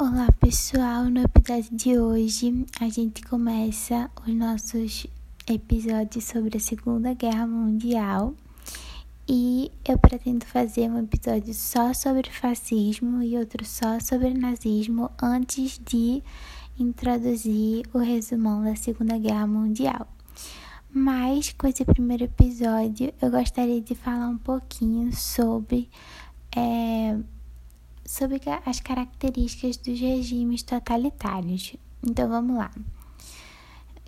Olá pessoal, no episódio de hoje a gente começa os nossos episódios sobre a Segunda Guerra Mundial e eu pretendo fazer um episódio só sobre fascismo e outro só sobre nazismo antes de introduzir o resumão da Segunda Guerra Mundial. Mas com esse primeiro episódio eu gostaria de falar um pouquinho sobre. É, sobre as características dos regimes totalitários. Então vamos lá.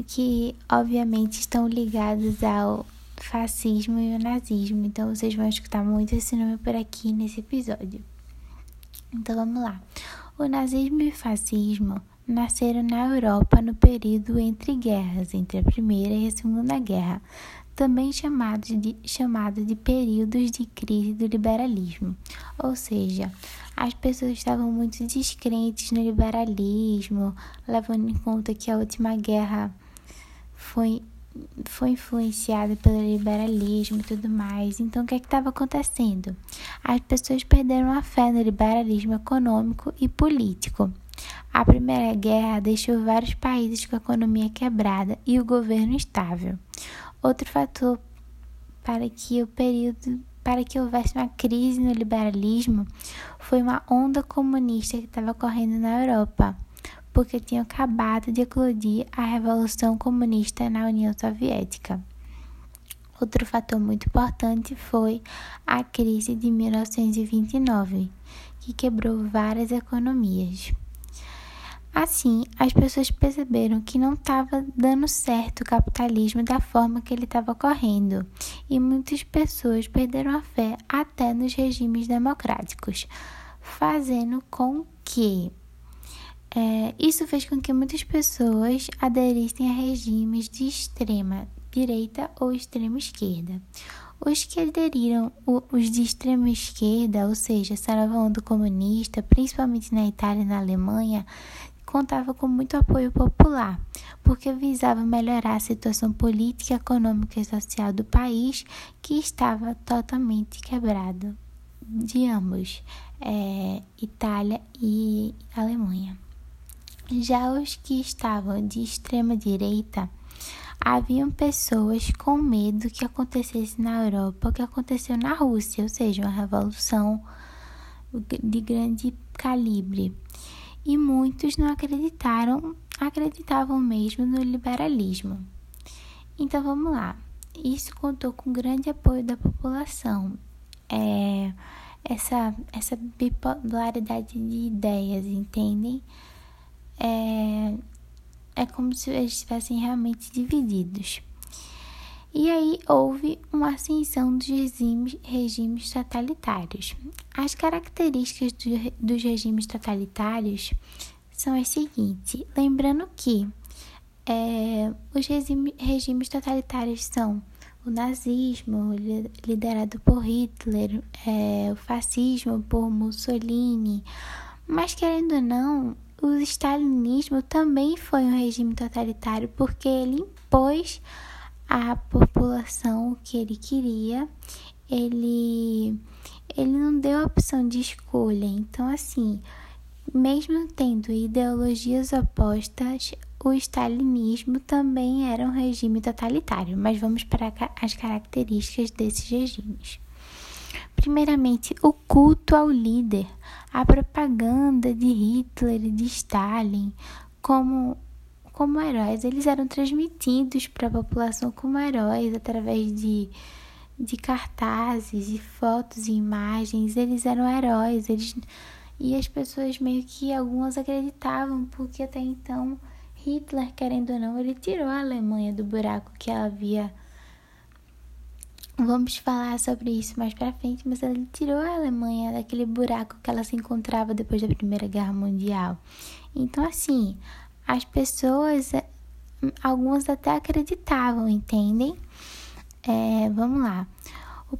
Que obviamente estão ligados ao fascismo e ao nazismo. Então vocês vão escutar muito esse nome por aqui nesse episódio. Então vamos lá. O nazismo e o fascismo nasceram na Europa no período entre guerras, entre a Primeira e a Segunda Guerra, também chamados de, chamado de períodos de crise do liberalismo. Ou seja, as pessoas estavam muito descrentes no liberalismo, levando em conta que a última guerra foi, foi influenciada pelo liberalismo e tudo mais. Então, o que é estava acontecendo? As pessoas perderam a fé no liberalismo econômico e político. A Primeira Guerra deixou vários países com a economia quebrada e o governo instável. Outro fator para que o período para que houvesse uma crise no liberalismo foi uma onda comunista que estava correndo na Europa, porque tinha acabado de eclodir a Revolução Comunista na União Soviética. Outro fator muito importante foi a crise de 1929, que quebrou várias economias. Assim, as pessoas perceberam que não estava dando certo o capitalismo da forma que ele estava correndo, e muitas pessoas perderam a fé até nos regimes democráticos, fazendo com que é, isso fez com que muitas pessoas aderissem a regimes de extrema direita ou extrema esquerda. Os que aderiram, os de extrema esquerda, ou seja, nova onda comunista, principalmente na Itália e na Alemanha, contava com muito apoio popular, porque visava melhorar a situação política, econômica e social do país, que estava totalmente quebrado de ambos, é, Itália e Alemanha. Já os que estavam de extrema direita, haviam pessoas com medo que acontecesse na Europa o que aconteceu na Rússia, ou seja, uma revolução de grande calibre e muitos não acreditaram, acreditavam mesmo no liberalismo. Então vamos lá. Isso contou com grande apoio da população. É, essa, essa bipolaridade de ideias, entendem? É, é como se eles estivessem realmente divididos. E aí houve uma ascensão dos regimes, regimes totalitários. As características do, dos regimes totalitários são as seguintes. Lembrando que é, os regime, regimes totalitários são o nazismo, liderado por Hitler, é, o fascismo por Mussolini, mas querendo ou não, o stalinismo também foi um regime totalitário porque ele impôs a população que ele queria, ele, ele não deu a opção de escolha. Então, assim, mesmo tendo ideologias opostas, o stalinismo também era um regime totalitário. Mas vamos para as características desses regimes. Primeiramente, o culto ao líder, a propaganda de Hitler e de Stalin como como heróis. Eles eram transmitidos para a população como heróis através de, de cartazes, de fotos e imagens. Eles eram heróis. Eles, e as pessoas meio que algumas acreditavam, porque até então Hitler, querendo ou não, ele tirou a Alemanha do buraco que ela havia. Vamos falar sobre isso mais para frente, mas ele tirou a Alemanha daquele buraco que ela se encontrava depois da Primeira Guerra Mundial. Então, assim, as pessoas, eh, algumas até acreditavam, entendem? É, vamos lá.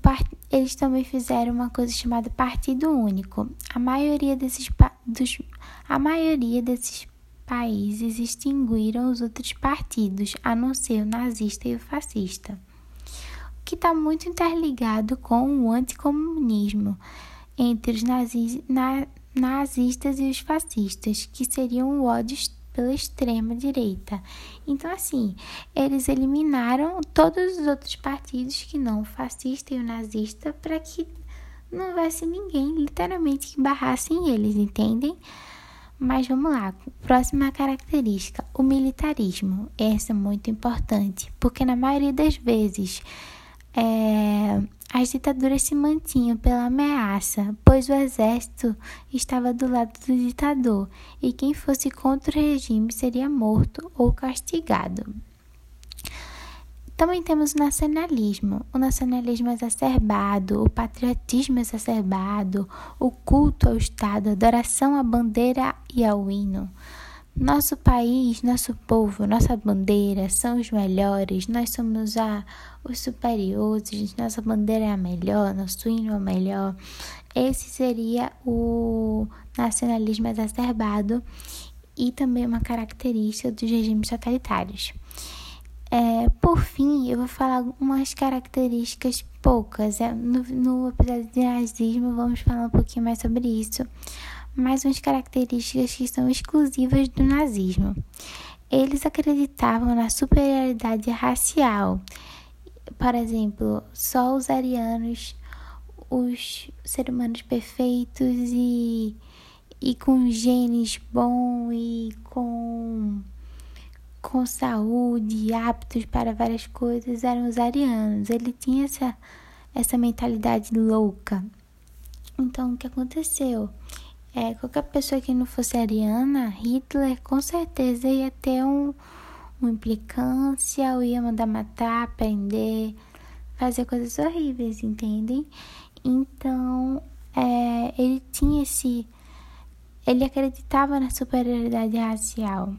Part... Eles também fizeram uma coisa chamada Partido Único. A maioria desses, pa... dos... a maioria desses países extinguiram os outros partidos, a não ser o nazista e o fascista, o que está muito interligado com o anticomunismo entre os nazis... Na... nazistas e os fascistas, que seriam o ódio pela extrema direita. Então, assim, eles eliminaram todos os outros partidos que não o fascista e o nazista para que não houvesse ninguém literalmente que barrassem eles, entendem? Mas vamos lá, próxima característica, o militarismo. Essa é muito importante, porque na maioria das vezes é, as ditaduras se mantinham pela ameaça, pois o exército estava do lado do ditador e quem fosse contra o regime seria morto ou castigado. Também temos o nacionalismo, o nacionalismo exacerbado, o patriotismo exacerbado, o culto ao Estado, a adoração à bandeira e ao hino. Nosso país, nosso povo, nossa bandeira são os melhores, nós somos a, os superiores, nossa bandeira é a melhor, nosso hino é o melhor. Esse seria o nacionalismo exacerbado e também uma característica dos regimes totalitários. É, por fim, eu vou falar algumas características poucas. É, no, no episódio de nazismo, vamos falar um pouquinho mais sobre isso mas umas características que são exclusivas do nazismo. Eles acreditavam na superioridade racial. Por exemplo, só os arianos, os seres humanos perfeitos e, e com genes bons e com, com saúde, aptos para várias coisas, eram os arianos. Ele tinha essa, essa mentalidade louca. Então, o que aconteceu? É, qualquer pessoa que não fosse ariana, Hitler com certeza ia ter um, uma implicância, ou ia mandar matar, prender, fazer coisas horríveis, entendem? Então, é, ele tinha esse. Ele acreditava na superioridade racial.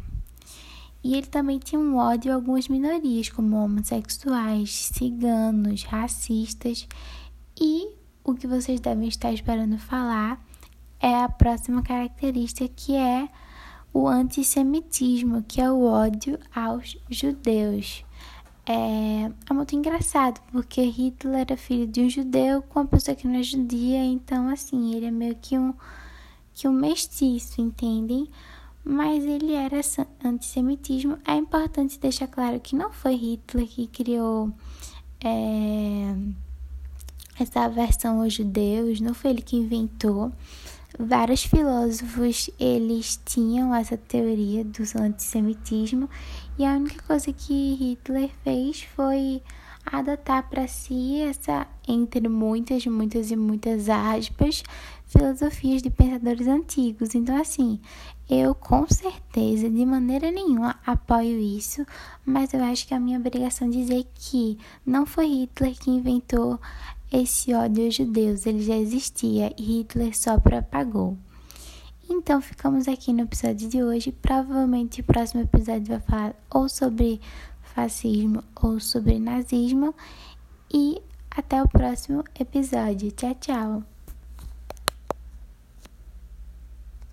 E ele também tinha um ódio a algumas minorias, como homossexuais, ciganos, racistas. E o que vocês devem estar esperando falar é a próxima característica que é o antissemitismo, que é o ódio aos judeus. É, é muito engraçado, porque Hitler era filho de um judeu com uma pessoa que não é judia, então assim, ele é meio que um, que um mestiço, entendem? Mas ele era antissemitismo. É importante deixar claro que não foi Hitler que criou é, essa aversão aos judeus, não foi ele que inventou. Vários filósofos eles tinham essa teoria do antissemitismo e a única coisa que Hitler fez foi adotar para si essa, entre muitas, muitas e muitas aspas, filosofias de pensadores antigos. Então, assim, eu com certeza, de maneira nenhuma, apoio isso, mas eu acho que é a minha obrigação dizer que não foi Hitler que inventou esse ódio aos judeus ele já existia e Hitler só propagou. Então ficamos aqui no episódio de hoje. Provavelmente o próximo episódio vai falar ou sobre fascismo ou sobre nazismo. E até o próximo episódio. Tchau, tchau!